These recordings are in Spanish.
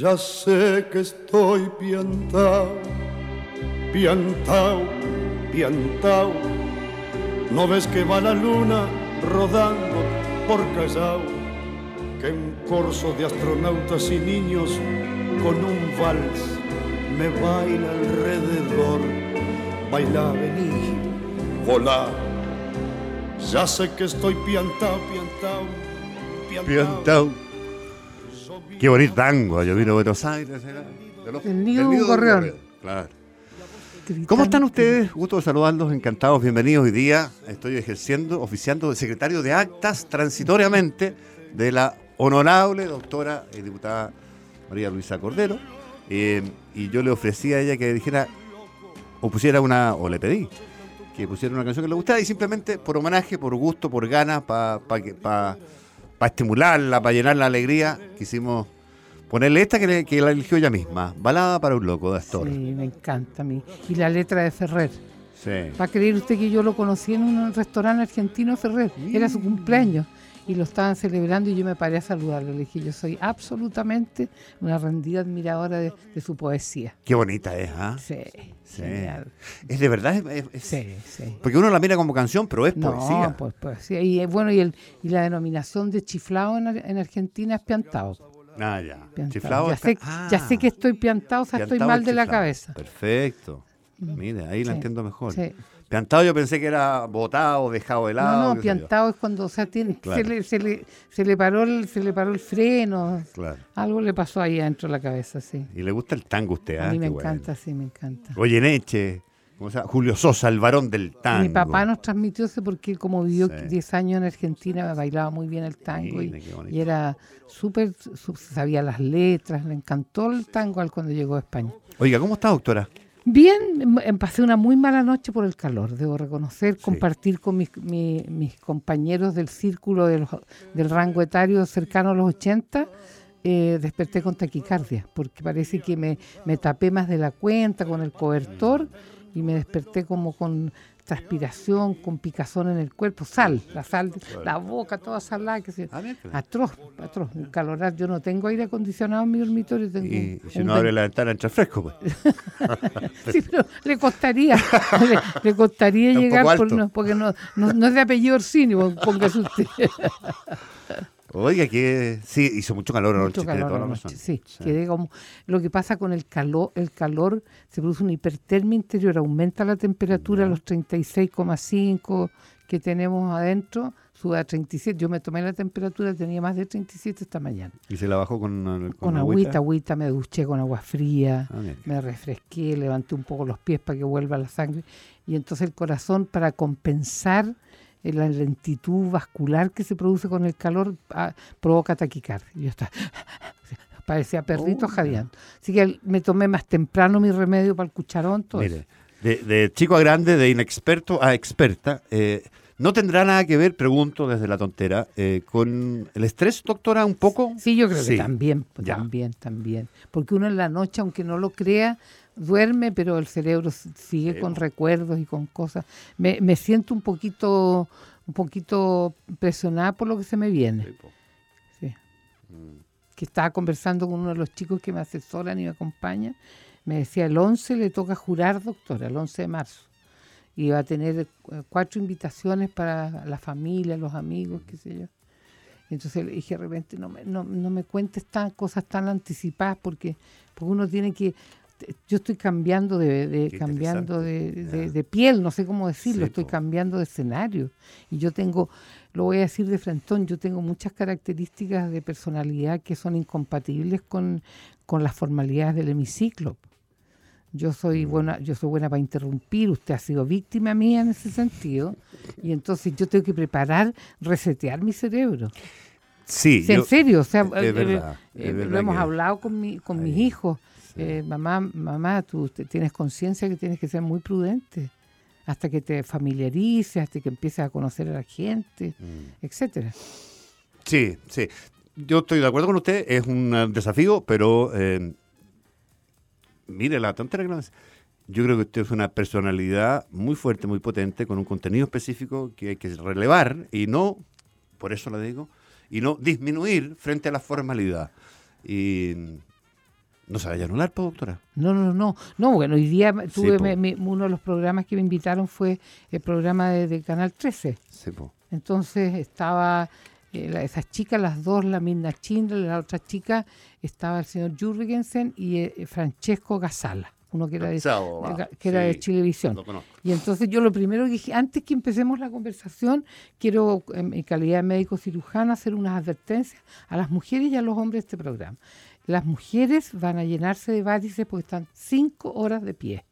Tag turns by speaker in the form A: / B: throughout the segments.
A: Ya sé que estoy piantao, piantao, piantao. No ves que va la luna rodando por Callao, que un corso de astronautas y niños con un vals me baila alrededor. Baila, vení, volá. Ya sé que estoy piantao, piantao,
B: Piantao. Qué bonito tango, yo vino a Buenos Aires. era de los-
C: El nido
B: del. Claro. ¿Cómo están ustedes? Gusto de saludarlos, encantados, bienvenidos hoy día. Estoy ejerciendo, oficiando de secretario de actas transitoriamente de la honorable doctora y diputada María Luisa Cordero. Eh, y yo le ofrecí a ella que dijera, o pusiera una, o le pedí, que pusiera una canción que le gustara y simplemente por homenaje, por gusto, por ganas, para estimularla, para llenar la alegría, quisimos ponerle esta que, le- que la eligió ella misma, Balada para un loco de Astor.
C: Sí, me encanta a mí. Y la letra de Ferrer.
B: Sí.
C: ¿Va a creer usted que yo lo conocí en un restaurante argentino Ferrer? Era su cumpleaños y lo estaban celebrando y yo me paré a saludarlo. Le dije, yo soy absolutamente una rendida admiradora de, de su poesía.
B: Qué bonita es, ¿ah?
C: Sí,
B: Sí.
C: genial.
B: Es de verdad, es- es- es-
C: Sí, sí.
B: porque uno la mira como canción, pero es
C: No,
B: poesía.
C: pues poesía. Y eh, bueno, y, el, y la denominación de chiflado en, en Argentina es piantado.
B: Ah, ya.
C: piantado.
B: Chiflado
C: ya,
B: está-
C: sé, ya
B: ah,
C: sé que estoy piantado, o sea, estoy mal de la cabeza.
B: Perfecto. Mire, ahí la entiendo mejor.
C: sí.
B: Piantado yo pensé que era botado, dejado de lado.
C: No, no, piantado es cuando, o sea, tiene,
B: Claro.
C: se, le, se, le, se, le paró el, se le paró el freno.
B: Claro.
C: Algo le pasó ahí adentro de la cabeza, sí.
B: Y le gusta el tango a usted, ¿ah?
C: a mí me
B: Qué bueno.
C: encanta, sí, me encanta.
B: Oye, Neche, ¿cómo se llama? Julio Sosa, el varón del tango.
C: Mi papá nos transmitió eso porque como vivió
B: Sí.
C: 10 años en Argentina, bailaba muy bien el tango y, y era súper, sabía las letras, le encantó el tango al cuando llegó a España.
B: Oiga, ¿cómo está, doctora?
C: Bien, em- pasé una muy mala noche por el calor, debo reconocer, compartir con mis, mi- mis compañeros del círculo de los- del rango etario cercano a los 80, eh, desperté con taquicardia, porque parece que me, me tapé más de la cuenta con el cobertor y me desperté como con transpiración, con picazón en el cuerpo, sal, la sal, la boca toda salada, que se,
B: Ah,
C: atroz, atroz, un calorar. Yo no tengo aire acondicionado en mi dormitorio, tengo
B: Y,
C: un-
B: si
C: un
B: no abre la ventana, entra fresco, pues.
C: Sí, pero le costaría, le, le costaría llegar por- no, porque no, no, no es de apellido Orsini, pon- póngase usted.
B: Oiga, que sí, hizo mucho calor anoche,
C: Mucho calor
B: toda
C: anoche, sí, como lo que pasa con el calor, el calor se produce una hipertermia interior, aumenta la temperatura a los 36,5 que tenemos adentro, sube a 37. Yo me tomé la temperatura, tenía más de 37 esta mañana.
B: Y se la bajó con, con,
C: Con,
B: agüita.
C: agüita, agüita, me duché con agua fría,
B: Ah,
C: me refresqué, levanté un poco los pies para que vuelva la sangre. Y entonces el corazón, para compensar la lentitud vascular que se produce con el calor, ah, provoca taquicardia. Yo estaba, parecía perrito
B: Oh.
C: jadeando. Así que me tomé más temprano mi remedio para el cucharón, todo
B: Mire, de, de chico a grande, de inexperto a experta, eh, ¿no tendrá nada que ver, pregunto desde la tontera, eh, con el estrés, doctora, un poco?
C: Sí, yo creo
B: Sí.
C: que también, pues, también, también. Porque uno en la noche, aunque no lo crea, duerme, pero el cerebro sigue
B: Sí,
C: con recuerdos y con cosas. Me, me siento un poquito, un poquito presionada por lo que se me viene.
B: Sí. Mm.
C: Que estaba conversando con uno de los chicos que me asesoran y me acompañan. Me decía, el 11 le toca jurar, doctora, el 11 de marzo. y va a tener eh, cuatro invitaciones para la familia, los amigos, qué sé yo. Entonces le dije de repente, no me, no, no me cuentes tan, cosas tan anticipadas porque, porque uno tiene que, yo estoy cambiando de, cambiando de, piel, no sé cómo decirlo, estoy cambiando de escenario. Y yo tengo, lo voy a decir de frentón, yo tengo muchas características de personalidad que son incompatibles con, con las formalidades del hemiciclo. Yo soy mm. buena, yo soy buena para interrumpir, usted ha sido víctima mía en ese sentido, y entonces yo tengo que preparar, resetear mi cerebro.
B: Sí,
C: en serio, o sea, eh, eh, lo hemos hablado con, mi, con mis hijos. Eh, mamá, mamá, tú tienes conciencia que tienes que ser muy prudente hasta que te familiarices, hasta que empieces a conocer a la gente, mm. etcétera.
B: Sí, sí. Yo estoy de acuerdo con usted, es un desafío, pero mire la tontera que no es. Yo creo que usted es una personalidad muy fuerte, muy potente, con un contenido específico que hay que relevar y no, por eso lo digo, y no disminuir frente a la formalidad. Y no se vaya a anular, doctora.
C: No, no, no. No, bueno, hoy día tuve uno de los programas que me invitaron fue el programa de, Canal 13. Sí, Entonces estaba eh, esas chicas, las dos, la Mirna Schindler, la otra chica, estaba el señor Jurgensen y eh, Francesco Gasala uno que era de, que era de Chilevisión. Y entonces yo lo primero que dije, antes que empecemos la conversación, quiero en mi calidad de médico cirujano hacer unas advertencias a las mujeres y a los hombres de este programa. Las mujeres van a llenarse de varices porque están cinco horas de pie.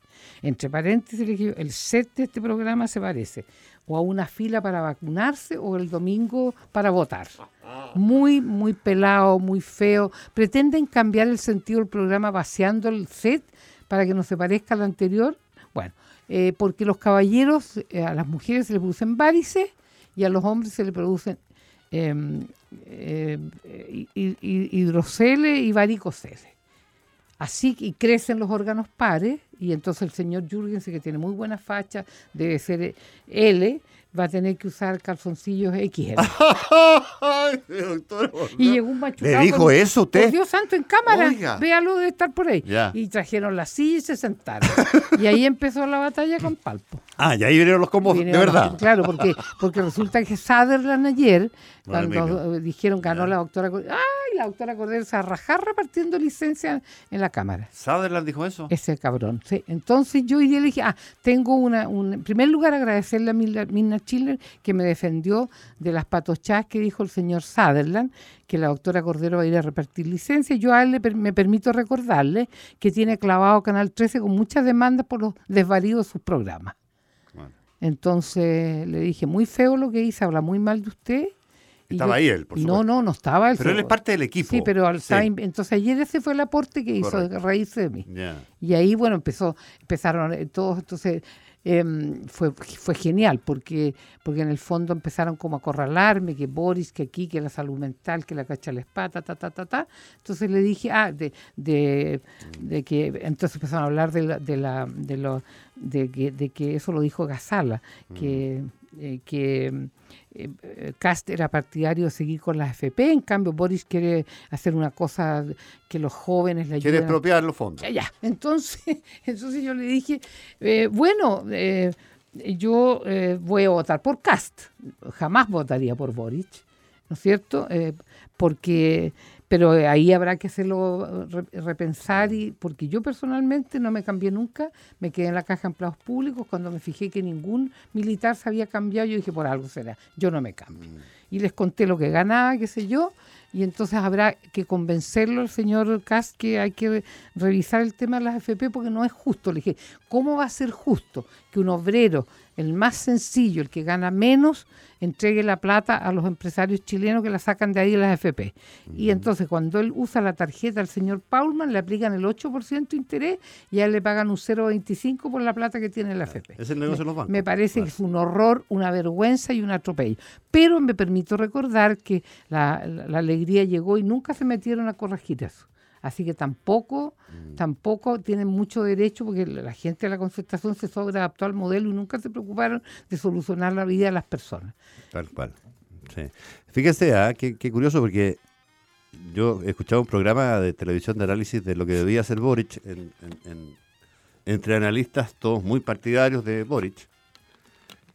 C: Entre paréntesis, el set de este programa se parece o a una fila para vacunarse o el domingo para votar. Muy, muy pelado, muy feo. Pretenden cambiar el sentido del programa vaciando el set para que no se parezca al anterior. Bueno, eh, porque los caballeros, eh, a las mujeres se les producen varices y a los hombres se les producen eh, eh, hidrocele y varicocele. Así y crecen los órganos pares y entonces el señor Jürgensen, que tiene muy buena facha, debe ser L, va a tener que usar calzoncillos XL. Ay, y llegó un machucado.
B: ¿Le dijo eso usted?
C: Por Dios santo, en cámara. Véalo de estar por ahí. Y trajeron la silla y se sentaron. y ahí empezó la batalla con Palpo.
B: Ah, y ahí vinieron los combos, de verdad.
C: claro, porque, porque resulta que Sutherland ayer, cuando dijeron ganó la doctora ¡ay! La doctora Cordero se arrajar repartiendo licencia en la Cámara.
B: ¿Sutherland dijo eso?
C: Ese cabrón, sí. Entonces yo día le dije, ah, tengo una, en primer lugar agradecerle a Mina Schiller que me defendió de las patochas que dijo el señor Sutherland, que la doctora Cordero va a ir a repartir licencia. Yo a él me permito recordarle que tiene clavado Canal 13 con muchas demandas por los desvaríos de sus programas. Entonces le dije, muy feo lo que hice, habla muy mal de usted.
B: Estaba ahí él, por
C: supuesto. No, no, no estaba él.
B: Pero él es parte del equipo.
C: Sí, pero al entonces ayer ese fue el aporte que hizo de raíz de mí. Y ahí, bueno, empezó, empezaron eh, todos, entonces Em, fue, fue genial porque, porque en el fondo empezaron como a acorralarme, que Boris, que aquí, que la salud mental, que la cacha la espata, ta, ta, ta, ta. Entonces le dije, ah, de, de, que, entonces empezaron a hablar de, la, de, la, de, lo, de, que, de que eso lo dijo Gazala, que, eh, que eh, Cast era partidario de seguir con las FP, en cambio Boris quiere hacer una cosa que los jóvenes le
B: ayuden. Quiere expropiar los fondos.
C: Ya, Entonces, entonces yo le dije, eh, bueno, eh, yo voy a votar por Cast, jamás votaría por Boris, ¿no es cierto? porque pero ahí habrá que hacerlo repensar y porque yo personalmente no me cambié nunca, me quedé en la caja de empleados públicos cuando me fijé que ningún militar se había cambiado, yo dije por algo será, yo no me cambio. Mm. Y les conté lo que ganaba, qué sé yo, y entonces habrá que convencerlo al señor Kass que hay que revisar el tema de las FP porque no es justo. Le dije, ¿cómo va a ser justo que un obrero, el más sencillo, el que gana menos, entregue la plata a los empresarios chilenos que la sacan de ahí las FP? Y entonces cuando él usa la tarjeta al señor Paulman, le aplican el 8% de interés y a él le pagan un 0,25 por la plata que tiene la FP.
B: Es el negocio de los bancos.
C: Me parece que es un horror, una vergüenza y un atropello. Pero me permito recordar que la, día llegó y nunca se metieron a corregir eso. Así que tampoco, mm. tampoco tienen mucho derecho porque la gente de la concertación se sobreadaptó al modelo y nunca se preocuparon de solucionar la vida de las personas.
B: Tal cual. Sí. Fíjese, ¿ah? qué, curioso porque yo he escuchado un programa de televisión de análisis de lo que debía hacer Boric entre analistas todos muy partidarios de Boric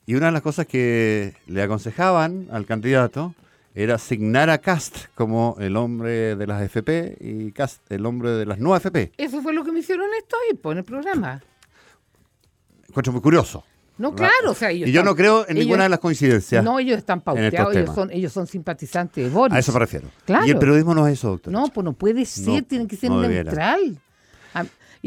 B: Y una de las cosas que le aconsejaban al candidato era asignar a Cast como el hombre de las FP y Cast el hombre de las no FP.
C: Eso fue lo que me hicieron esto ahí, pues, en el programa.
B: Encuentro muy curioso.
C: No, claro, o sea,
B: Y yo no creo en ninguna de las coincidencias.
C: No, ellos están pauteados, ellos son, ellos son simpatizantes de Boris.
B: A eso me refiero.
C: Claro.
B: Y el periodismo no es eso, doctor.
C: No, pues no puede ser,
B: No,
C: tiene que ser
B: no
C: neutral.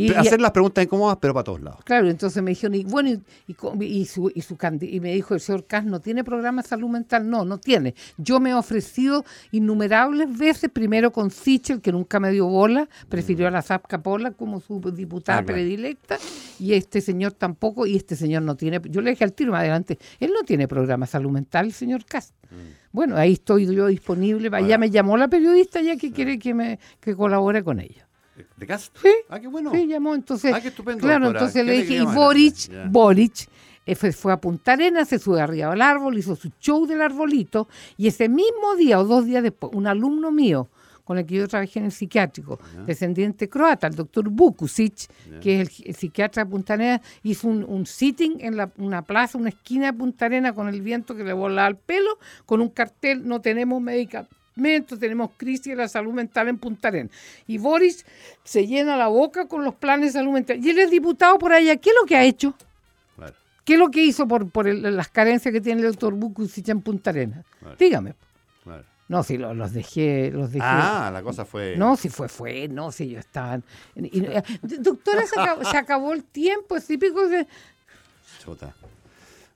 C: Y-
B: Hacer las preguntas incómodas, pero para todos lados.
C: Claro, entonces me dijeron, y bueno, y, y y su, y, su y me dijo el señor Cas, ¿no tiene programa de salud mental? No, no tiene. Yo me he ofrecido innumerables veces, primero con Sichel, que nunca me dio bola, prefirió a la Zap Capola como su diputada
B: Ah, claro.
C: predilecta, y este señor tampoco, y este señor no tiene, yo le dije al tiro más adelante, él no tiene programa de salud mental, el señor Cas. Bueno, ahí estoy yo disponible,
B: Ahora-
C: ya me llamó la periodista ya que quiere que me que colabore con ella.
B: ¿De Cast?
C: Sí.
B: Ah, qué bueno.
C: Sí, llamó, entonces.
B: Ah, qué estupendo,
C: Claro,
B: doctora.
C: entonces le dije, y Boric.
B: Ya.
C: Boric eh, fue, fue a Punta Arenas, se sube arriba al árbol, hizo su show del arbolito, y ese mismo día o dos días después, un alumno mío con el que yo trabajé en el psiquiátrico, descendiente croata, el doctor Bukusic, que es el, el psiquiatra de Punta Arenas, hizo un, un sitting en la, una plaza, una esquina de Punta Arenas con el viento que le volaba el pelo, con un cartel, no tenemos medicamentos, tenemos crisis de la salud mental en Punta Arenas. Y Boris se llena la boca con los planes de salud mental. Y él es diputado por allá. ¿Qué es lo que ha hecho?
B: Claro.
C: ¿Qué es lo que hizo por, por el- las carencias que tiene el doctor Bukusic en Punta Arenas?
B: Claro.
C: Dígame.
B: Claro.
C: No, si lo- los dejé, los dejé.
B: Ah, la cosa fue.
C: No, si fue, fue, no, si yo estaban. y- y- eh, doctora, se acabó, se acabó el tiempo, es típico de.
B: Chuta.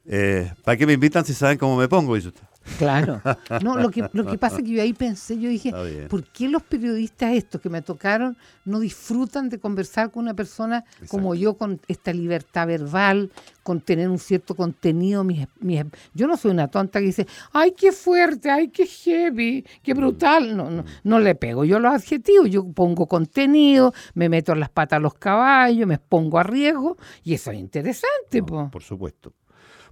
B: Eh, ¿Para qué me invitan si saben cómo me pongo? Dice usted.
C: Claro. No, lo que, lo que pasa es que yo ahí pensé, yo dije. ¿por qué los periodistas estos que me tocaron no disfrutan de conversar con una persona como yo, con esta libertad verbal, con tener un cierto contenido? Mis, mis- yo no soy una tonta que dice, ay, qué fuerte, ay, qué heavy,
B: Mm.
C: qué brutal. No, no, no le pego yo los adjetivos, yo pongo contenido, me meto en las patas a los caballos, me pongo a riesgo, y eso es interesante,
B: No,
C: po.
B: por supuesto.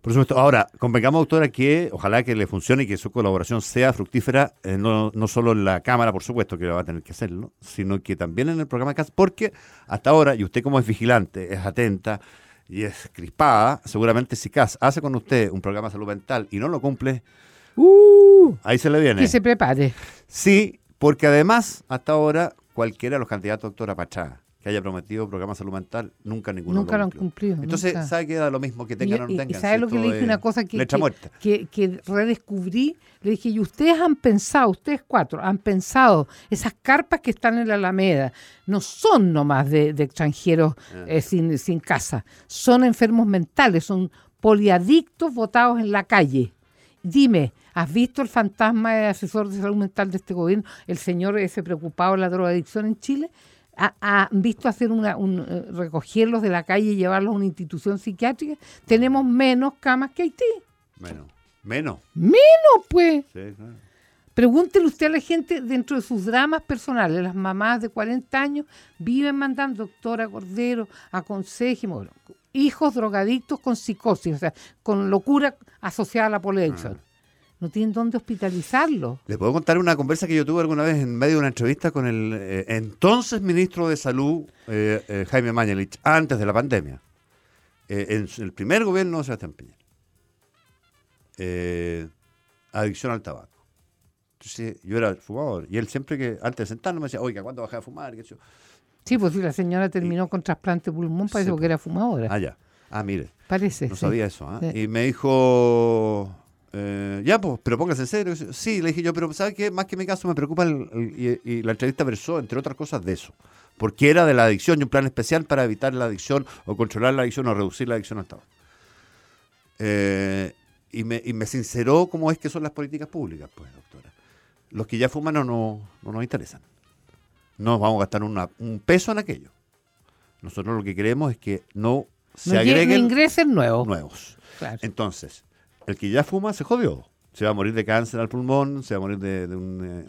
B: Por supuesto. Ahora, convengamos, doctora, que ojalá que le funcione y que su colaboración sea fructífera, eh, no, no solo en la Cámara, por supuesto, que va a tener que hacerlo, sino que también en el programa CAS, porque hasta ahora, y usted como es vigilante, es atenta y es crispada, seguramente si CAS hace con usted un programa de salud mental y no lo cumple,
C: Uh,
B: ahí se le viene.
C: que se prepare.
B: Sí, porque además, hasta ahora, cualquiera de los candidatos, doctora Pachá, que haya prometido programa de salud mental, nunca ninguno
C: Nunca lo han cumplido,
B: Entonces,
C: nunca.
B: ¿sabe que da lo mismo que tengan o no tengan?
C: y ¿sabe
B: Si
C: lo que le dije? Una cosa que- que redescubrí. Le dije, y ustedes han pensado, ustedes cuatro, han pensado, esas carpas que están en la Alameda no son nomás de, de extranjeros
B: Ah.
C: eh, sin, sin casa, son enfermos mentales, son poliadictos votados en la calle. Dime, ¿has visto el fantasma de asesor de salud mental de este gobierno, el señor ese preocupado de la drogadicción en Chile? ¿Ha- ¿Han visto hacer una, un, eh, recogerlos de la calle y llevarlos a una institución psiquiátrica? Tenemos menos camas que Haití.
B: Menos. Menos.
C: Menos, pues.
B: Sí, claro.
C: Pregúntele usted a la gente dentro de sus dramas personales. Las mamás de 40 años viven mandando, doctora Cordero, aconsejeme. Bueno, hijos drogadictos con psicosis, o sea, con locura asociada a la poliadicción. No tienen dónde hospitalizarlos.
B: Les puedo contar una conversa que yo tuve alguna vez en medio de una entrevista con el eh, entonces ministro de Salud, eh, eh, Jaime Mañalich, antes de la pandemia, eh, en el primer gobierno de Sebastián Piñera. Eh, adicción al tabaco. Entonces, yo era fumador y él siempre que, antes de sentarnos, me decía, oiga, ¿cuándo bajé a fumar?
C: Sí, pues si la señora terminó con trasplante pulmón, parece
B: Sí,
C: que era fumadora.
B: Ah, ya. Ah, mire.
C: parece.
B: No
C: sí.
B: sabía eso.
C: Sí.
B: Y me dijo, eh, ya, pues, pero póngase en serio. Sí, le dije yo, pero ¿sabe qué? Más que mi caso me preocupa, el- el- y, y la entrevista versó, entre otras cosas, de eso. Porque era de la adicción y un plan especial para evitar la adicción o controlar la adicción o reducir la adicción al tabaco. Eh, y, me, y me sinceró cómo es que son las políticas públicas, pues, doctora. Los que ya fuman no, no, no nos interesan. No vamos a gastar una- un peso en aquello. Nosotros lo que queremos es que no se
C: No, lle- no
B: agreguen
C: ingresen nuevos.
B: nuevos.
C: Claro.
B: Entonces, el que ya fuma se jodió. Se va a morir de cáncer al pulmón, se va a morir de, de un, eh,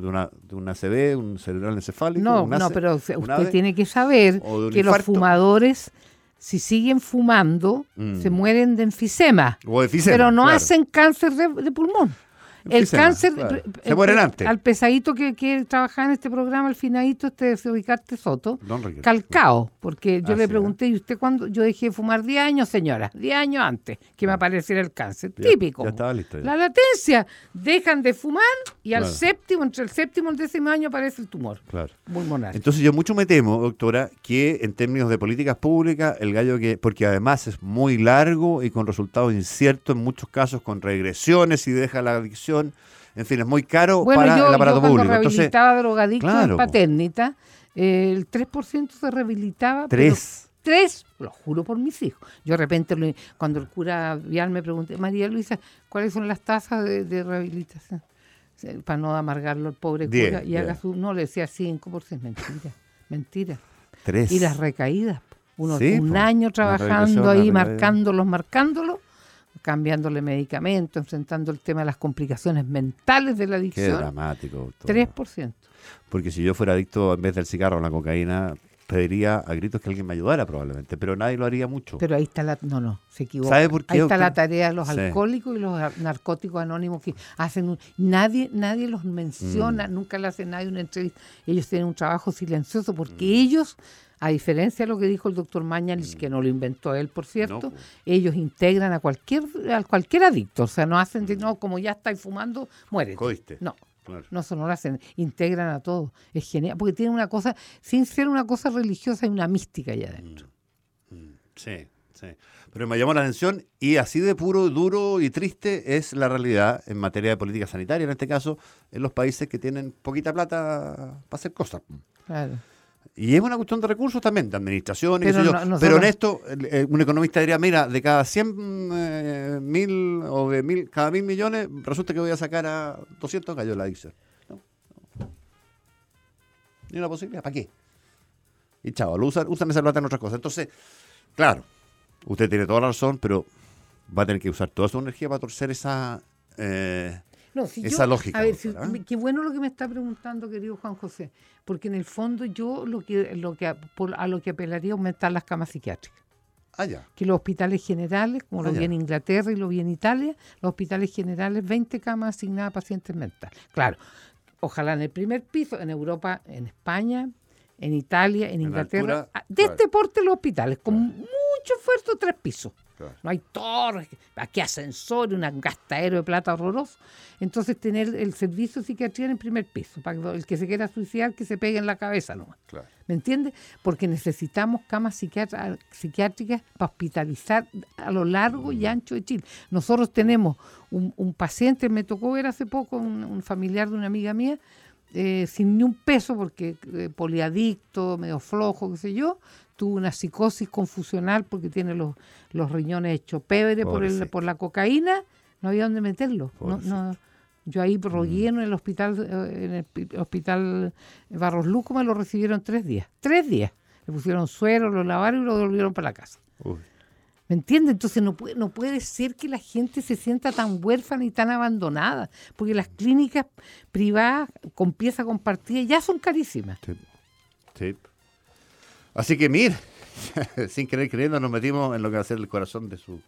B: de una, de un ACV, un cerebral encefálico.
C: No, no, pero usted tiene que saber que los fumadores, si siguen fumando,
B: Mm.
C: se mueren de enfisema,
B: O de
C: pero no
B: claro.
C: hacen cáncer de, de pulmón. El cáncer,
B: se mueren antes.
C: Al pesadito que, que trabajaba en este programa, al finadito, este Ricarte Soto, calcao, porque yo le pregunté, ¿y usted cuándo? Yo dejé de fumar 10 años, señora, 10 años antes que me ah. apareciera el cáncer. Típico. La latencia, dejan de fumar y al séptimo, entre el séptimo y el décimo año aparece el tumor.
B: Claro.
C: Muy monar.
B: Entonces yo mucho me temo, doctora, que en términos de políticas públicas, el gallo que, porque además es muy largo y con resultados inciertos, en muchos casos con regresiones y deja la adicción en fin, es muy caro para el aparato
C: yo
B: público.
C: rehabilitaba drogadictos en paternita, el 3% se rehabilitaba.
B: ¿Tres?
C: tres, lo juro por mis hijos. Yo de repente, cuando el cura Vial me pregunté, María Luisa, ¿cuáles son las tasas de, rehabilitación? Para no amargarlo el pobre cura. Y haga su, no, le decía 5%, mentira, mentira.
B: Tres.
C: Y las recaídas. Uno, un año trabajando ahí, marcándolos, marcándolos cambiándole medicamentos, enfrentando el tema de las complicaciones mentales de la adicción.
B: Qué dramático.
C: 3%.
B: Porque si yo fuera adicto en vez del cigarro o la cocaína, pediría a gritos que alguien me ayudara probablemente, pero nadie lo haría mucho.
C: Pero ahí está la... No, no, se equivoca. ¿Sabe por qué, ahí está la tarea de los alcohólicos y los narcóticos anónimos que hacen... nadie nadie los menciona, mm. nunca le hace nadie una entrevista. Ellos tienen un trabajo silencioso porque mm. ellos a diferencia de lo que dijo el doctor Mañalich, que no lo inventó él, por cierto, pues. ellos integran a cualquier a cualquier adicto. O sea, no hacen, no, como ya estáis fumando, muere. No, no, eso no lo hacen. Integran a todos. Es genial, porque tienen una cosa, sin ser una cosa religiosa, hay una mística allá adentro.
B: Mm, mm, sí, sí. Pero me llamó la atención y así de puro, duro y triste es la realidad en materia de política sanitaria, en este caso, en los países que tienen poquita plata para hacer cosas.
C: Claro.
B: Y es una cuestión de recursos también, de administración, pero, pero en esto, un economista diría, mira, de cada 100 eh, mil o de mil, cada mil millones, resulta que voy a sacar a 200 cayó la adicción. No, Ni una posibilidad, ¿para qué? Y chao, usan, usan esa plata en otras cosas. Entonces, claro, usted tiene toda la razón, pero va a tener que usar toda su energía para torcer esa... Eh, no, esa lógica.
C: A ver, qué bueno lo que me está preguntando, querido Juan José, porque en el fondo yo lo que, lo que a lo que apelaría es aumentar las camas psiquiátricas.
B: Ah, ya.
C: Que los hospitales generales, como lo ah, vi en Inglaterra y lo vi en Italia, los hospitales generales, 20 camas asignadas a pacientes mentales. Claro, ojalá en el primer piso, en Europa, en España, en Italia, en, Inglaterra, ah, de este porte los hospitales, con mucho esfuerzo, tres pisos. No hay torres, aquí ascensor, un gastadero de plata horroroso. Entonces tener el servicio de psiquiatría en el primer piso, para que el que se quiera suicidar que se pegue en la cabeza nomás. ¿Me entiendes? Porque necesitamos camas psiquiátricas para hospitalizar a lo largo y mm. ancho de Chile. Nosotros tenemos un, paciente, me tocó ver hace poco, un, familiar de una amiga mía, eh, sin ni un peso, porque eh, poliadicto, medio flojo, qué sé yo, tuvo una psicosis confusional porque tiene los, los riñones hechos pebre por, el, por la cocaína, no había dónde meterlo. No, yo ahí rogué mm. en el hospital, eh, en el hospital Barros Luco, me lo recibieron tres días. Tres días. Le pusieron suero, lo lavaron y lo devolvieron para la casa. ¿Me entiendes? Entonces no puede, no puede ser que la gente se sienta tan huérfana y tan abandonada, porque las clínicas privadas con pieza compartida ya son carísimas.
B: Sí. Así que mire, sin querer creyendo nos metimos en lo que va a ser el corazón de su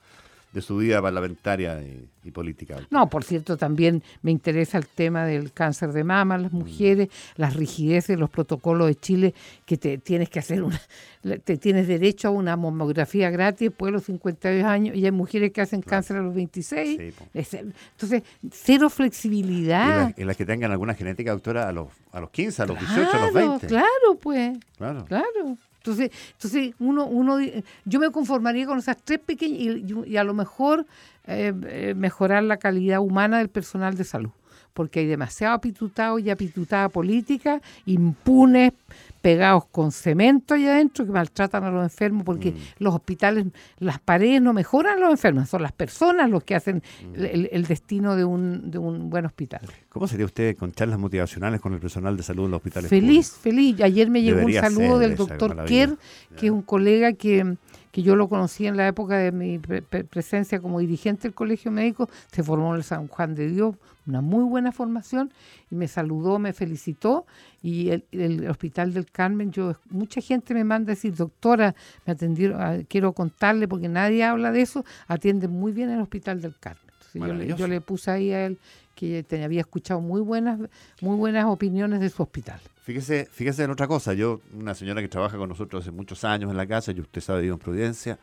B: de su vida parlamentaria y, política.
C: No, por cierto, también me interesa el tema del cáncer de mama, las mm. mujeres, las rigideces, los protocolos de Chile, que te tienes que hacer una, te tienes derecho a una mamografía gratis después de los 52 años, y hay mujeres que hacen cáncer a los 26. entonces, cero flexibilidad.
B: En las que tengan alguna genética, doctora, a los, a los 15, a los 18, a los 20.
C: Claro, pues. Claro. Claro. Entonces, entonces uno, uno, yo me conformaría con esas tres pequeñas y, a lo mejor eh, eh, mejorar la calidad humana del personal de salud, porque hay demasiado apitutado y apitutada política, impunes, pegados con cemento allá adentro que maltratan a los enfermos porque mm. los hospitales, las paredes no mejoran a los enfermos, son las personas los que hacen mm. el, destino de un, de un buen hospital.
B: ¿Cómo sería usted con charlas motivacionales con el personal de salud en los hospitales?
C: Feliz, feliz. Ayer me llegó un saludo del doctor Kerr, que es un colega que que yo lo conocí en la época de mi presencia como dirigente del Colegio Médico, se formó en el San Juan de Dios, una muy buena formación, y me saludó, me felicitó, y el, Hospital del Carmen, yo mucha gente me manda a decir, doctora, me atendieron, ah, quiero contarle, porque nadie habla de eso, atiende muy bien el Hospital del Carmen. Yo le, yo le, puse ahí a él que te había escuchado muy buenas, muy buenas opiniones de su hospital.
B: Fíjese, fíjese en otra cosa. Yo, una señora que trabaja con nosotros hace muchos años en la casa, y usted sabe, vive en Providencia,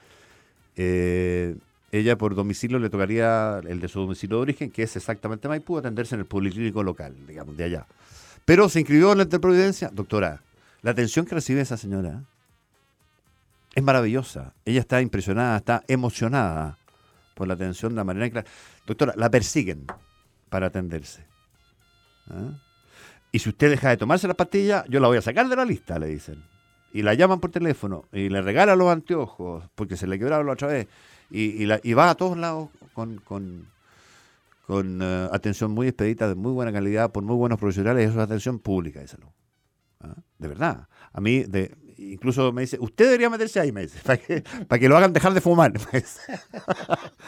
B: eh, ella por domicilio le tocaría el de su domicilio de origen, que es exactamente Maipú, atenderse en el policlínico local, digamos, de allá. Pero se inscribió en la de. Doctora, la atención que recibe esa señora es maravillosa. Ella está impresionada, está emocionada por la atención de la manera que... Doctora, la persiguen para atenderse. ¿Ah? Y si usted deja de tomarse la pastilla, yo la voy a sacar de la lista, le dicen. Y la llaman por teléfono y le regalan los anteojos porque se le quebraron la otra vez. Y, va a todos lados con, eh, atención muy expedita, de muy buena calidad, por muy buenos profesionales. Eso es atención pública de salud. ¿Ah? De verdad. A mí, incluso me dice, usted debería meterse ahí, me dice, para que, para que lo hagan dejar de fumar.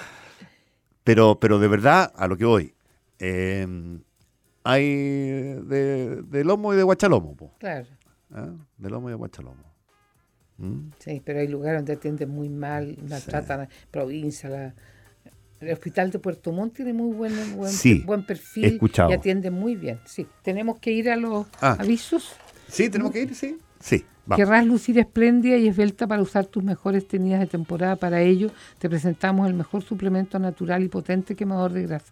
B: pero, pero de verdad, a lo que voy. Eh, hay de, lomo y de guachalomo.
C: Claro.
B: ¿Ah? De lomo y de guachalomo.
C: ¿Mm? Sí, pero hay lugares donde atienden muy mal, maltratan la provincia. el hospital de Puerto Montt tiene muy buen, buen, perfil y atiende muy bien. Sí, tenemos que ir a los ah. avisos.
B: Sí, tenemos que ir, sí. Sí.
C: Querrás lucir espléndida y esbelta para usar tus mejores tenidas de temporada. Para ello, te presentamos el mejor suplemento natural y potente quemador de grasa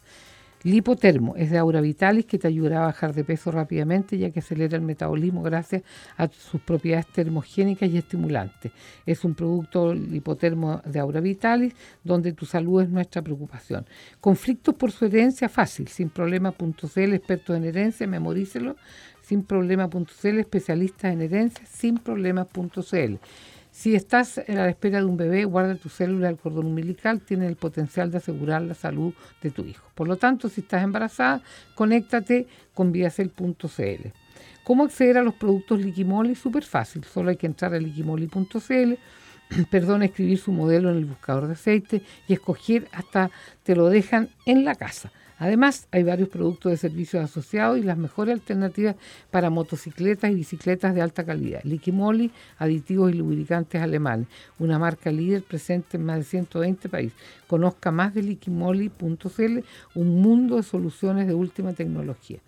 C: Lipotermo es de Aura Vitalis que te ayudará a bajar de peso rápidamente ya que acelera el metabolismo gracias a sus propiedades termogénicas y estimulantes. Es un producto lipotermo de Aura Vitalis donde tu salud es nuestra preocupación. Conflictos por su herencia fácil, sin problema.cl, expertos en herencia, memorícelo, sin problema.cl, especialistas en herencia, sin problema.cl. Si estás a la espera de un bebé, guarda tu célula del cordón umbilical, tiene el potencial de asegurar la salud de tu hijo. Por lo tanto, si estás embarazada, conéctate con viacel.cl. ¿Cómo acceder a los productos Liquimoli? Súper fácil, solo hay que entrar a liquimoli.cl, perdón, escribir su modelo en el buscador de aceite y escoger hasta te lo dejan en la casa. Además, hay varios productos de servicios asociados y las mejores alternativas para motocicletas y bicicletas de alta calidad. Liquimoli, aditivos y lubricantes alemanes, una marca líder presente en más de 120 países. Conozca más de liquimoli.cl, un mundo de soluciones de última tecnología.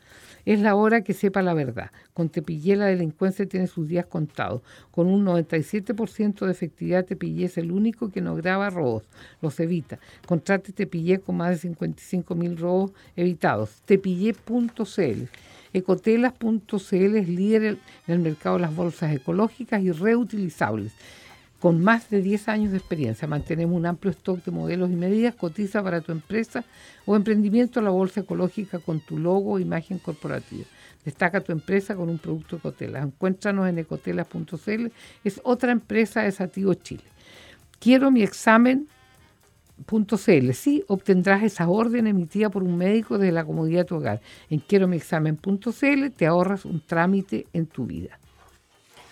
C: Es la hora que sepa la verdad. Con Tepillé la delincuencia tiene sus días contados. Con un 97% de efectividad Tepillé es el único que no graba robos, los evita. Contrate Tepillé con más de 55 mil robos evitados. Tepillé.cl Ecotelas.cl es líder en el mercado de las bolsas ecológicas y reutilizables con más de 10 años de experiencia. Mantenemos un amplio stock de modelos y medidas. Cotiza para tu empresa o emprendimiento la bolsa ecológica con tu logo o imagen corporativa. Destaca tu empresa con un producto Ecotelas. Encuéntranos en ecotelas.cl. Es otra empresa de Sativo Chile. Quiero mi examen. Sí, obtendrás esa orden emitida por un médico desde la comodidad de tu hogar. En quiero mi examen.cl te ahorras un trámite en tu vida.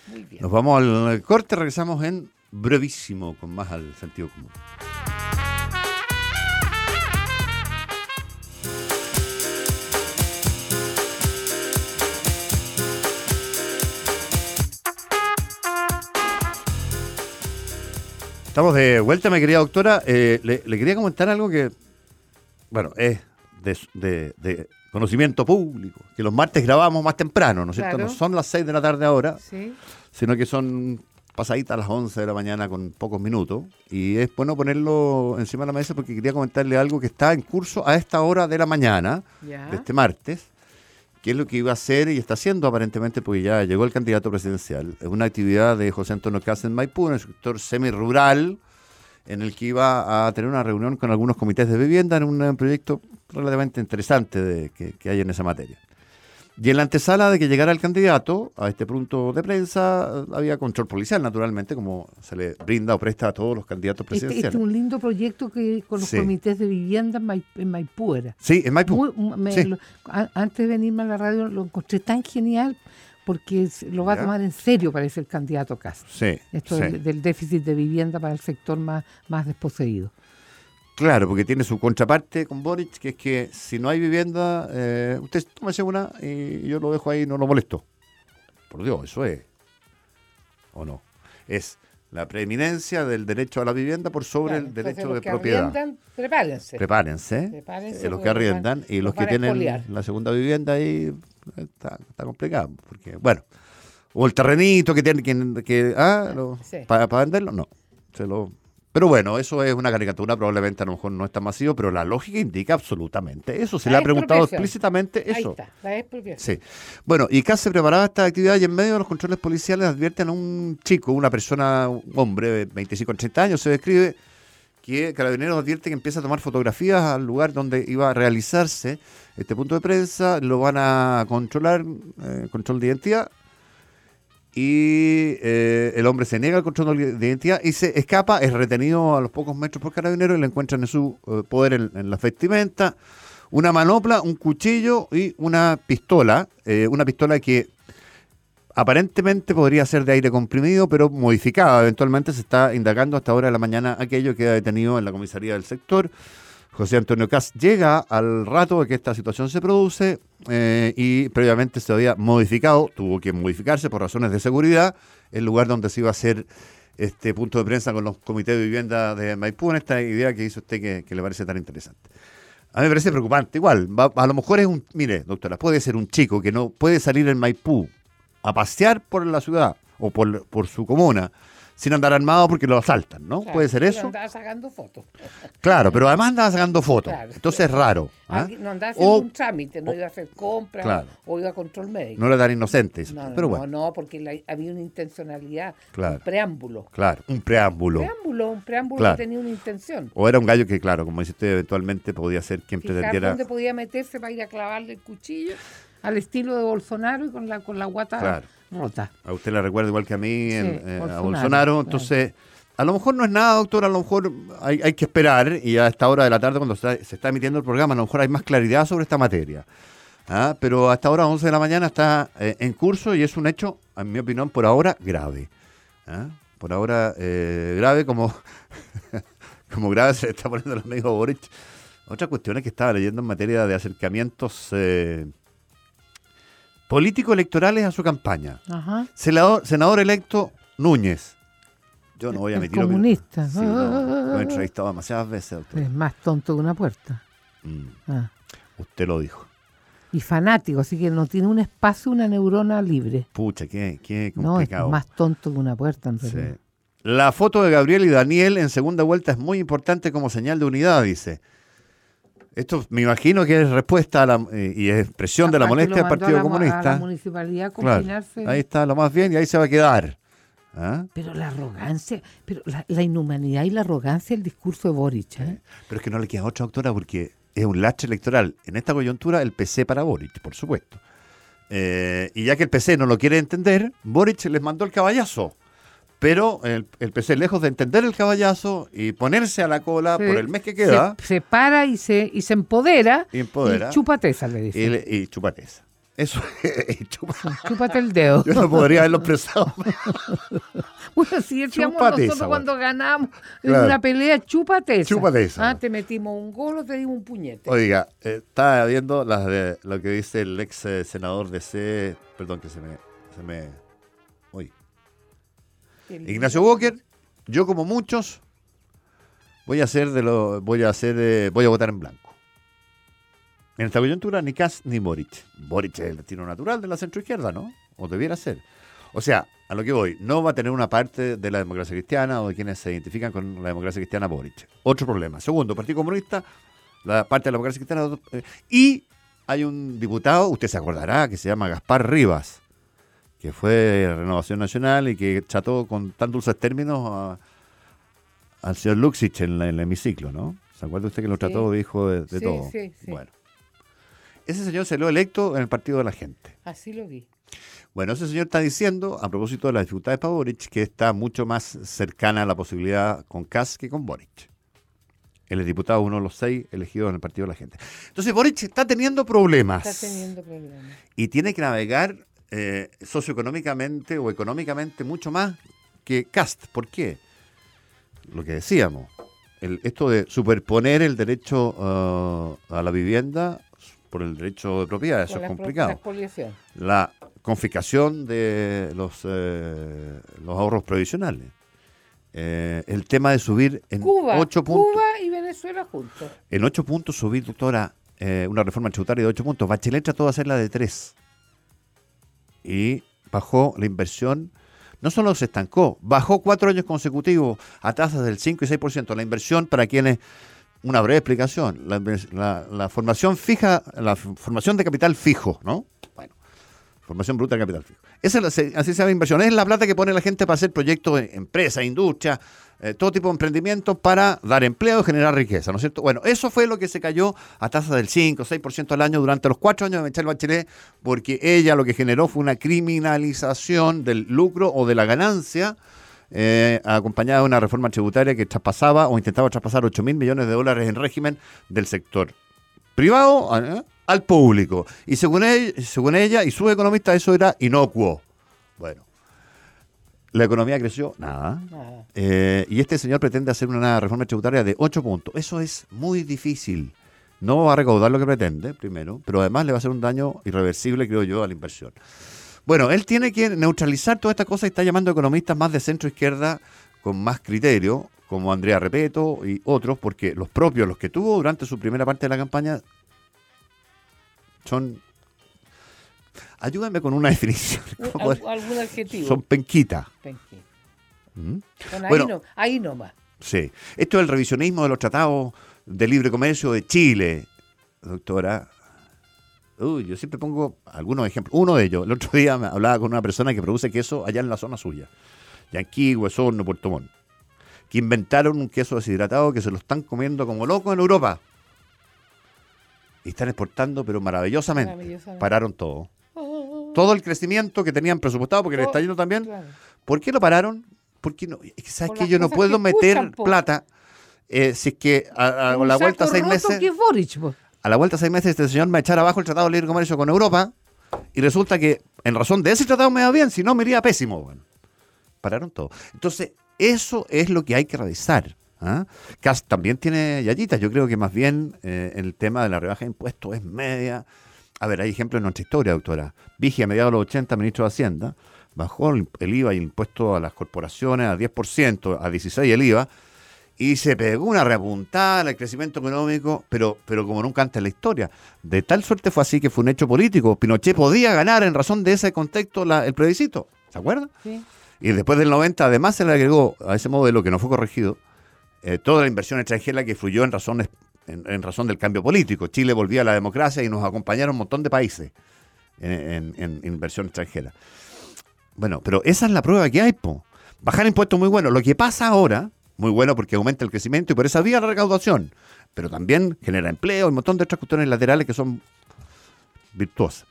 B: Muy bien. Nos vamos al corte, regresamos en brevísimo con más al sentido común. Estamos de vuelta, mi querida doctora. Eh, le, quería comentar algo que, bueno, es de, conocimiento público, que los martes grabamos más temprano, ¿no es cierto? No son las 6 de la tarde ahora, sino que son pasadita a las 11 de la mañana con pocos minutos. Y es bueno ponerlo encima de la mesa porque quería comentarle algo que está en curso a esta hora de la mañana, de este martes, que es lo que iba a hacer y está haciendo aparentemente porque ya llegó el candidato presidencial. Es una actividad de José Antonio Casa en Maipú, en el sector semi-rural, en el que iba a tener una reunión con algunos comités de vivienda en un proyecto relativamente interesante de, que hay en esa materia. Y en la antesala de que llegara el candidato a este punto de prensa, había control policial, naturalmente, como se le brinda o presta a todos los candidatos este presidenciales.
C: Este, es un lindo proyecto que con los comités de vivienda en, Maipú era.
B: Sí, en Maipú.
C: antes de venirme a la radio lo encontré tan genial porque lo va a tomar en serio, parece el candidato Castro.
B: Sí,
C: Esto Del, del, déficit de vivienda para el sector más, más desposeído.
B: Claro, porque tiene su contraparte con Boric, que es que si no hay vivienda, eh, usted tómese una y yo lo dejo ahí y no lo molesto. Por Dios, eso es. ¿O no? Es la preeminencia del derecho a la vivienda por sobre el derecho de propiedad.
C: prepárense.
B: Prepárense. prepárense eh, los que arriendan y los que tienen la segunda vivienda ahí está, complicado. Porque, bueno, o el terrenito que tienen que, ah, para venderlo, no. Se lo pero bueno, eso es una caricatura, probablemente a lo mejor no es tan masivo, pero la lógica indica absolutamente eso. Se le ha preguntado explícitamente eso. Ahí está, la expropiación. Sí. Bueno, y casi se preparaba esta actividad y en medio de los controles policiales advierten a un chico, una persona, un hombre de 25 30 años, se describe que Carabineros advierte que empieza a tomar fotografías al lugar donde iba a realizarse este punto de prensa, lo van a controlar, eh, control de identidad, y eh, el hombre se niega al control de identidad y se escapa, es retenido a los pocos metros por carabineros y le encuentran en su eh, poder en, la vestimenta una manopla, un cuchillo y una pistola, eh, una pistola que aparentemente podría ser de aire comprimido, pero modificada. Eventualmente se está indagando hasta ahora de la mañana aquello que ha detenido en la comisaría del sector. José Antonio Cas llega al rato de que esta situación se produce eh, y previamente se había modificado, tuvo que modificarse por razones de seguridad, el lugar donde se iba a hacer este punto de prensa con los comités de vivienda de Maipú en esta idea que hizo usted que, le parece tan interesante. A mí me parece preocupante. Igual, a lo mejor es un, mire, doctora, puede ser un chico que no puede salir en Maipú a pasear por la ciudad o por, por su comuna sin andar armado porque lo asaltan, ¿no? Puede ser eso.
C: andaba sacando fotos.
B: Claro, pero además andaba sacando fotos. Entonces es raro.
C: ¿ah? No andaba haciendo un trámite, no iba a hacer compras o iba a control médico.
B: No le dan inocentes.
C: No,
B: pero
C: bueno. no, porque había una intencionalidad, un preámbulo.
B: Claro, un preámbulo.
C: Un preámbulo, un preámbulo que tenía una intención.
B: O era un gallo que, claro, como dice usted, eventualmente podía ser quien Fijar pretendiera.
C: dónde podía meterse para ir a clavarle el cuchillo al estilo de Bolsonaro y con la, con la guata rota.
B: A usted le recuerda igual que a mí, eh, a Bolsonaro. Entonces, a lo mejor no es nada, doctor, a lo mejor hay, hay que esperar y a esta hora de la tarde, cuando se está, emitiendo el programa, a lo mejor hay más claridad sobre esta materia. ¿Ah? Pero hasta ahora, 11 de la mañana, está eh, en curso y es un hecho, en mi opinión, por ahora grave. ¿Ah? Por ahora eh, grave, como, como grave se está poniendo el amigo Boric. Otra cuestión es que estaba leyendo en materia de acercamientos políticos electorales a su campaña. Senador, electo Núñez. Yo no voy a meter.
C: Comunista.
B: Sí, lo he entrevistado demasiadas veces.
C: Es más tonto que una puerta.
B: Mm. Ah. Usted lo dijo.
C: Y fanático, así que no tiene un espacio, una neurona libre.
B: Pucha, qué, qué complicado.
C: No, es más tonto que una puerta, en realidad.
B: La foto de Gabriel y Daniel en segunda vuelta es muy importante como señal de unidad, dice. Esto me imagino que es respuesta a la, eh, y es expresión de la molestia del Partido Comunista.
C: municipalidad
B: ahí está lo más bien y ahí se va a quedar.
C: ¿Ah? Pero la arrogancia, pero la, inhumanidad y la arrogancia del discurso de Boric. ¿eh?
B: Pero es que no le queda otra autora porque es un lache electoral. En esta coyuntura, el PC para Boric, por supuesto. Eh, y ya que el PC no lo quiere entender, Boric les mandó el caballazo. Pero el, el, PC, lejos de entender el caballazo y ponerse a la cola por el mes que queda.
C: Se, para y se, y se empodera. Y, empodera, y chupateza, le dice.
B: Y, y chupateza. Eso,
C: Chúpate el dedo.
B: Yo no podría haberlo expresado.
C: bueno, si decíamos nosotros cuando ganamos en una pelea, chúpate esa.
B: Chúpate esa.
C: Ah, te metimos un gol o te dimos un puñete.
B: Oiga, eh, estaba viendo las de, lo que dice el ex eh, senador de C. Perdón que se me. Se me Ignacio Walker, yo como muchos, voy a hacer de lo, voy a hacer, eh, voy a votar en blanco. En esta coyuntura, ni Kass ni Boric. Boric es el destino natural de la centroizquierda, ¿no? O debiera ser. O sea, a lo que voy, no va a tener una parte de la democracia cristiana o de quienes se identifican con la democracia cristiana Boric. Otro problema. Segundo, Partido Comunista, la parte de la democracia cristiana. Eh, y hay un diputado, usted se acordará, que se llama Gaspar Rivas, que fue Renovación Nacional y que trató con tan dulces términos al señor Luxich en, el hemiciclo, ¿no? ¿Se acuerda usted que lo trató, dijo, de, de todo? Sí, sí. Bueno. Ese señor se lo electo en el Partido de la Gente.
C: Así lo vi.
B: Bueno, ese señor está diciendo, a propósito de la dificultad de Boric, que está mucho más cercana a la posibilidad con Kass que con Boric. Él es diputado uno de los seis elegidos en el Partido de la Gente. Entonces Boric está teniendo problemas.
C: Está teniendo problemas.
B: Y tiene que navegar eh, socioeconómicamente o económicamente mucho más que Cast. ¿Por qué? Lo que decíamos, el, esto de superponer el derecho uh, a la vivienda por el derecho de propiedad, eso es complicado. La, confiscación de los, eh, los ahorros provisionales. eh, el tema de subir en
C: Cuba,
B: 8 puntos.
C: Cuba y Venezuela juntos.
B: En 8 puntos subir, doctora, eh, una reforma tributaria de 8 puntos. Bachelet trató de hacerla de 3. Y bajó la inversión. No solo se estancó, bajó cuatro años consecutivos a tasas del 5 y 6%. La inversión, para quienes, una breve explicación, la, la- la formación fija, la formación de capital fijo, ¿no? Bueno, formación bruta de capital fijo. Esa es la- así se llama inversión. Es la plata que pone la gente para hacer proyectos de empresa, industria, eh, todo tipo de emprendimiento para dar empleo y generar riqueza, ¿no es cierto? Bueno, eso fue lo que se cayó a tasa del 5 o 6% al año durante los cuatro años de Michelle Bachelet, porque ella lo que generó fue una criminalización del lucro o de la ganancia, eh, acompañada de una reforma tributaria que traspasaba o intentaba traspasar 8 mil millones de dólares en régimen del sector privado ¿eh? Al público. Y según ella, según ella y sus economistas, eso era inocuo. Bueno, la economía creció, nada.
C: Nada.
B: Eh, y este señor pretende hacer una reforma tributaria de 8 puntos. Eso es muy difícil. No va a recaudar lo que pretende, primero, pero además le va a hacer un daño irreversible, creo yo, a la inversión. Bueno, él tiene que neutralizar toda esta cosa y está llamando a economistas más de centro izquierda con más criterio, como Andrea Repeto y otros, porque los propios, los que tuvo durante su primera parte de la campaña, son. Ayúdame con una definición.
C: Algún adjetivo.
B: Son penquitas.
C: Penqui.
B: ¿Mm?
C: Bueno, ahí,
B: Bueno.
C: no, ahí nomás.
B: Sí. Esto es el revisionismo de los tratados de libre comercio de Chile, doctora. Uy, yo siempre pongo algunos ejemplos. Uno de ellos, el otro día me hablaba con una persona que produce queso allá en la zona suya. Yanquí, Huesorno, Puerto Montt. Que inventaron un queso deshidratado que se lo están comiendo como locos en Europa. Y están exportando, pero maravillosamente.
C: Maravillosamente.
B: Pararon todo.
C: Oh,
B: Todo el crecimiento que tenían presupuestado, porque le está yendo también,
C: claro.
B: ¿Por qué lo pararon? Porque no, sabes
C: Por
B: que yo no puedo meter
C: escuchan,
B: plata eh, si es que a, la vuelta a seis meses,
C: que Boric,
B: a la vuelta a seis meses este señor me va a echar abajo el tratado de libre comercio con Europa y resulta que en razón de ese tratado me va bien, si no me iría pésimo. Bueno, pararon todo. Entonces eso es lo que hay que revisar. ¿Ah? Cas también tiene yayitas. Yo creo que más bien eh, el tema de la rebaja de impuestos es media. A ver, hay ejemplos en nuestra historia, doctora. Vigia, a mediados de los 80, ministro de Hacienda, bajó el, IVA y el impuesto a las corporaciones a 10%, a 16% el IVA, y se pegó una repuntada al crecimiento económico, pero, pero como nunca antes en la historia. De tal suerte fue así que fue un hecho político. Pinochet podía ganar en razón de ese contexto la- el plebiscito. ¿Se acuerdan?
C: Sí.
B: Y después del 90, además, se le agregó a ese modelo que no fue corregido eh, toda la inversión extranjera que fluyó en, razones, en, razón del cambio político. Chile volvía a la democracia y nos acompañaron un montón de países en, en- en inversión extranjera. Bueno, pero esa es la prueba que hay, po. Bajar impuestos muy bueno. Lo que pasa ahora, muy bueno porque aumenta el crecimiento y por esa vía la recaudación, pero también genera empleo y un montón de otras cuestiones laterales que son virtuosas.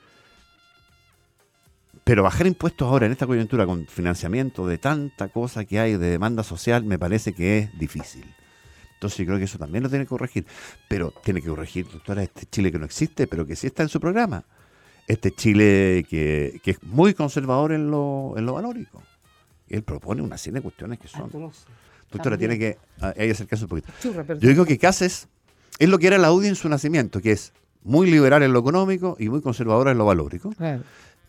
B: Pero bajar impuestos ahora en esta coyuntura con financiamiento de tanta cosa que hay de demanda social me parece que es difícil. Entonces yo creo que eso también lo tiene que corregir. Pero tiene que corregir, doctora, este Chile que no existe, pero que sí está en su programa. Este Chile que, que es muy conservador en lo, en lo valórico. Él propone una serie de cuestiones que son... Doctora,
C: También.
B: tiene que ah, hay que acercarse un poquito.
C: Churra.
B: Yo digo que Cases es lo que era la UDI en su nacimiento, que es muy liberal en lo económico y muy conservadora en lo valórico.
C: Claro.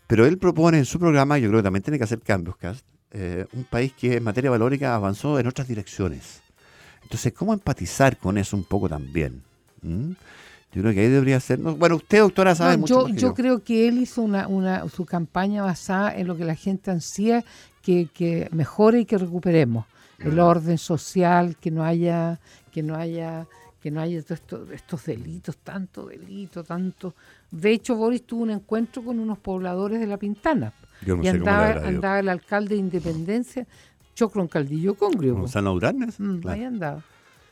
B: Pero él propone en su programa, yo creo que también tiene que hacer cambios, Cast, eh, un país que en materia valórica avanzó en otras direcciones. Entonces, ¿cómo empatizar con eso un poco también? ¿Mm? Yo creo que ahí debería ser... no, bueno, usted, doctora, sabe
C: No,
B: mucho
C: yo,
B: más que
C: yo
B: yo.
C: creo que él hizo una, una, su campaña basada en lo que la gente ansía que, que mejore y que recuperemos el orden social, que no haya, que no haya, que no haya todos estos, estos delitos, tanto delito, tanto. De hecho, Boris tuvo un encuentro con unos pobladores de la Pintana
B: Yo no
C: y
B: sé cómo
C: andaba,
B: ido.
C: andaba el alcalde de Independencia, Choclo en Caldillo Congrio.
B: Gonzalo Urarnes,
C: Mm,
B: claro.
C: Ahí andaba.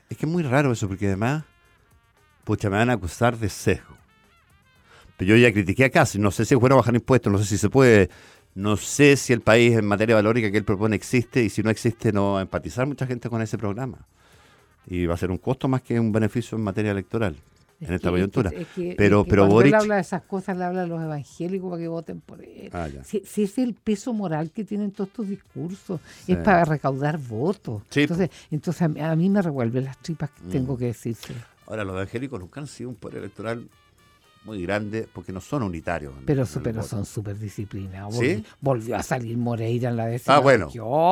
B: Es que es muy raro eso, porque además, pucha, me van a acusar de sesgo. Pero yo ya critiqué a Casi, no sé si es bueno bajar impuestos, no sé si se puede, no sé si el país en materia valórica que él propone existe, y si no existe no va a empatizar mucha gente con ese programa. Y va a ser un costo más que un beneficio en materia electoral,
C: Es
B: en esta
C: que-
B: coyuntura.
C: es que- es
B: pero
C: que
B: pero
C: cuando
B: Boric...
C: él habla de esas cosas, le habla a los evangélicos para que voten por él.
B: Ah.
C: Si, si es el peso moral que tienen todos estos discursos,
B: Sí.
C: es para recaudar votos.
B: Sí,
C: Entonces, entonces a, mí- a mí me revuelven las tripas que
B: Mm.
C: tengo que decirse.
B: Ahora, los evangélicos nunca han sido un poder electoral muy grande porque no son unitarios.
C: Pero, pero son súper disciplinados.
B: ¿Sí?
C: Volvió a salir Moreira en la décima
B: Ah, bueno.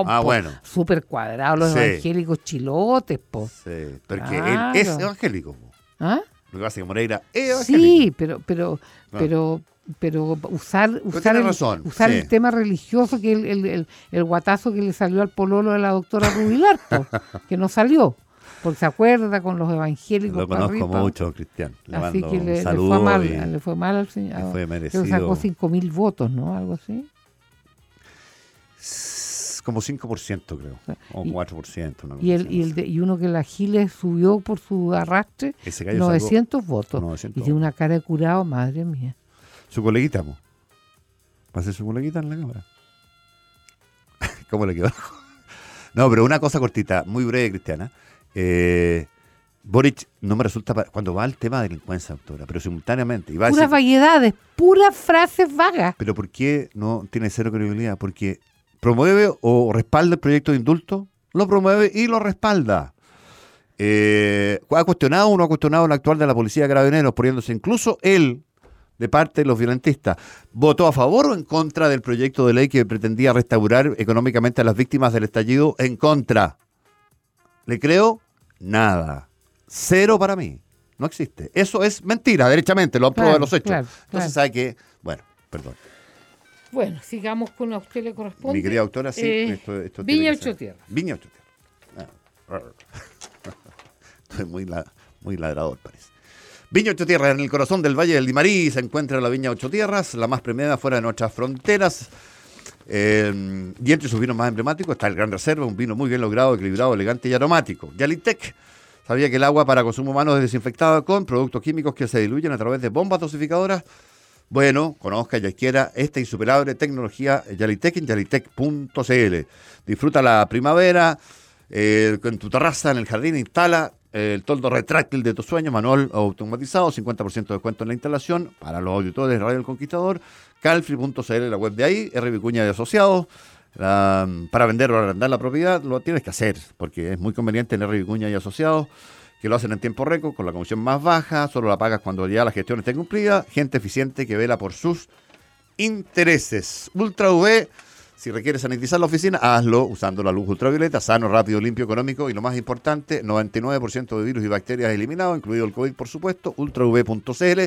B: ah, bueno.
C: Súper cuadrados los evangélicos chilotes, po.
B: Sí, porque él es evangélico.
C: ¿Ah?
B: Lo que pasa es que Moreira es evangélico.
C: Sí, pero, pero, pero pero usar usar, el, usar el tema religioso que el, el, el, guatazo que le salió al pololo de la doctora Rubilar, que no salió porque se acuerda con los evangélicos.
B: Lo conozco mucho, Cristian.
C: así que le, fue mal, le fue mal al señor.
B: Fue merecido.
C: sacó 5 mil votos, ¿no? Algo así.
B: Como 5% creo, o 4%.
C: y, el, y, el y uno que la Giles subió por su arrastre, 900 votos. Y tiene una cara de curado, madre mía.
B: Su coleguita, ¿Va a ser su coleguita en la cámara? ¿Cómo le quedó? no, pero una cosa cortita, muy breve, Cristiana. Eh, Boric no me resulta cuando va al tema de delincuencia, doctora, pero simultáneamente.
C: puras vaguedades, puras frases vagas.
B: Pero ¿por qué no tiene cero credibilidad? Porque promueve o respalda el proyecto de indulto, lo promueve y lo respalda. Eh, ¿Ha cuestionado o no ha cuestionado el actual de la policía de carabineros, poniéndose incluso él de parte de los violentistas. ¿Votó a favor o en contra del proyecto de ley que pretendía restaurar económicamente a las víctimas del estallido? En contra. ¿Le creo? Nada. Cero para mí. No existe. Eso es mentira, derechamente, lo han probado los hechos. Entonces sabe que, bueno, perdón.
C: Bueno, sigamos con a usted le corresponde.
B: Mi querida autora, sí.
C: Eh, esto, Viña Ocho Tierra.
B: Viña Ocho Tierra. Ah, Estoy muy, muy ladrador, parece. Viña Ocho Tierras, en el corazón del Valle del Limarí, se encuentra la Viña Ocho Tierras, la más premiada fuera de nuestras fronteras. Eh, y entre sus vinos más emblemáticos está el Gran Reserva, un vino muy bien logrado, equilibrado, elegante y aromático. Yalitec sabía que el agua para consumo humano es desinfectada con productos químicos que se diluyen a través de bombas dosificadoras. Bueno, conozca y adquiera esta insuperable tecnología Yalitec en yalitec.cl. Disfruta la primavera eh, en tu terraza, en el jardín, instala el toldo retráctil de tu sueño, manual automatizado, 50% de descuento en la instalación para los auditores de Radio El Conquistador, calfree.cl, la web de ahí, R. Vicuña de Asociados. para vender o arrendar la propiedad lo tienes que hacer, porque es muy conveniente en R. Vicuña y Asociados, que lo hacen en tiempo récord, con la comisión más baja, solo la pagas cuando ya la gestión esté cumplida, gente eficiente que vela por sus intereses. Ultra V si requieres sanitizar la oficina, hazlo usando la luz ultravioleta, sano, rápido, limpio, económico y lo más importante, 99% de virus y bacterias eliminados, incluido el COVID, por supuesto, ultrav.cl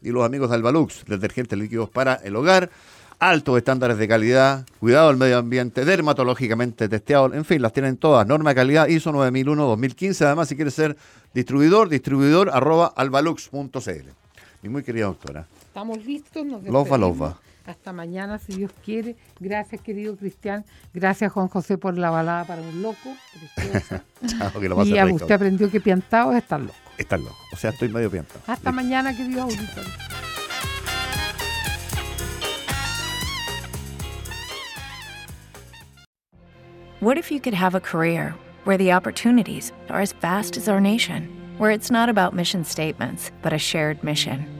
B: y los amigos de Albalux, detergentes líquidos para el hogar, altos estándares de calidad, cuidado del medio ambiente, dermatológicamente testeado, en fin, las tienen todas, norma de calidad ISO 9001-2015, además si quieres ser distribuidor, distribuidor arroba albalux.cl. Mi muy querida doctora.
C: Estamos listos, nos
B: Lova,
C: hasta mañana, si Dios quiere. Gracias, querido Cristian. Gracias, Juan José, por la balada para un loco. Chao, que lo y a usted aprendió que piantado es estar loco.
B: Estar loco. O sea, estoy medio piantado.
C: Hasta mañana, querido auditor.
D: What if you could have a career where the opportunities are as vast as our nation, where it's not about mission statements, but a shared mission?